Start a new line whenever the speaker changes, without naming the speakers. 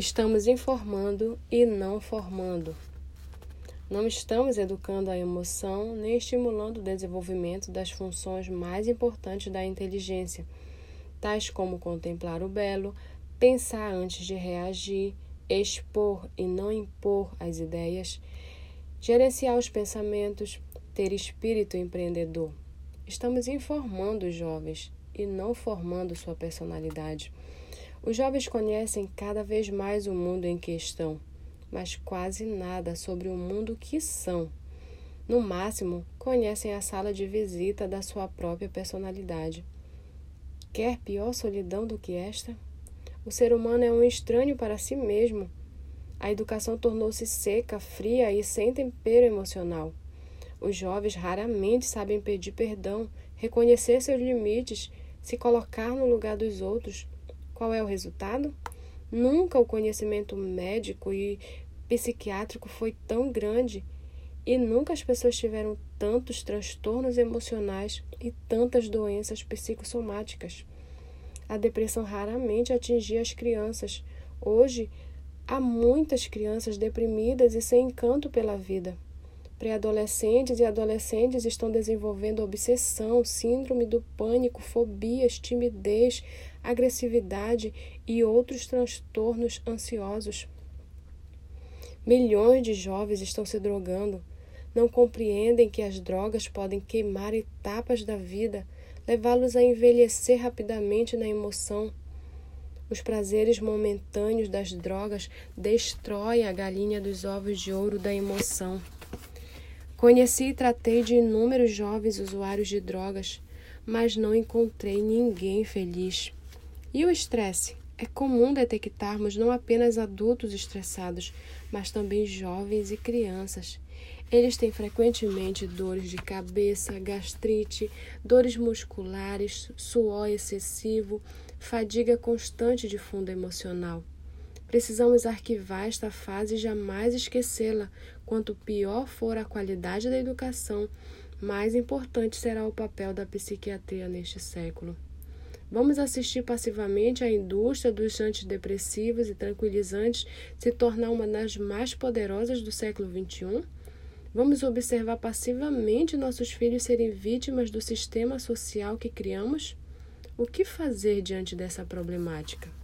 Estamos informando e não formando. Não estamos educando a emoção nem estimulando o desenvolvimento das funções mais importantes da inteligência, tais como contemplar o belo, pensar antes de reagir, expor e não impor as ideias, gerenciar os pensamentos, ter espírito empreendedor. Estamos informando os jovens e não formando sua personalidade. Os jovens conhecem cada vez mais o mundo em que estão, mas quase nada sobre o mundo que são. No máximo, conhecem a sala de visita da sua própria personalidade. Quer pior solidão do que esta? O ser humano é um estranho para si mesmo. A educação tornou-se seca, fria e sem tempero emocional. Os jovens raramente sabem pedir perdão, reconhecer seus limites, se colocar no lugar dos outros. Qual é o resultado? Nunca o conhecimento médico e psiquiátrico foi tão grande e nunca as pessoas tiveram tantos transtornos emocionais e tantas doenças psicossomáticas. A depressão raramente atingia as crianças. Hoje, há muitas crianças deprimidas e sem encanto pela vida. Pré-adolescentes e adolescentes estão desenvolvendo obsessão, síndrome do pânico, fobias, timidez, agressividade e outros transtornos ansiosos. Milhões de jovens estão se drogando, não compreendem que as drogas podem queimar etapas da vida, levá-los a envelhecer rapidamente na emoção. Os prazeres momentâneos das drogas destroem a galinha dos ovos de ouro da emoção. Conheci e tratei de inúmeros jovens usuários de drogas, mas não encontrei ninguém feliz. E o estresse? É comum detectarmos não apenas adultos estressados, mas também jovens e crianças. Eles têm frequentemente dores de cabeça, gastrite, dores musculares, suor excessivo, fadiga constante de fundo emocional. Precisamos arquivar esta fase e jamais esquecê-la. Quanto pior for a qualidade da educação, mais importante será o papel da psiquiatria neste século. Vamos assistir passivamente à indústria dos antidepressivos e tranquilizantes se tornar uma das mais poderosas do século XXI? Vamos observar passivamente nossos filhos serem vítimas do sistema social que criamos? O que fazer diante dessa problemática?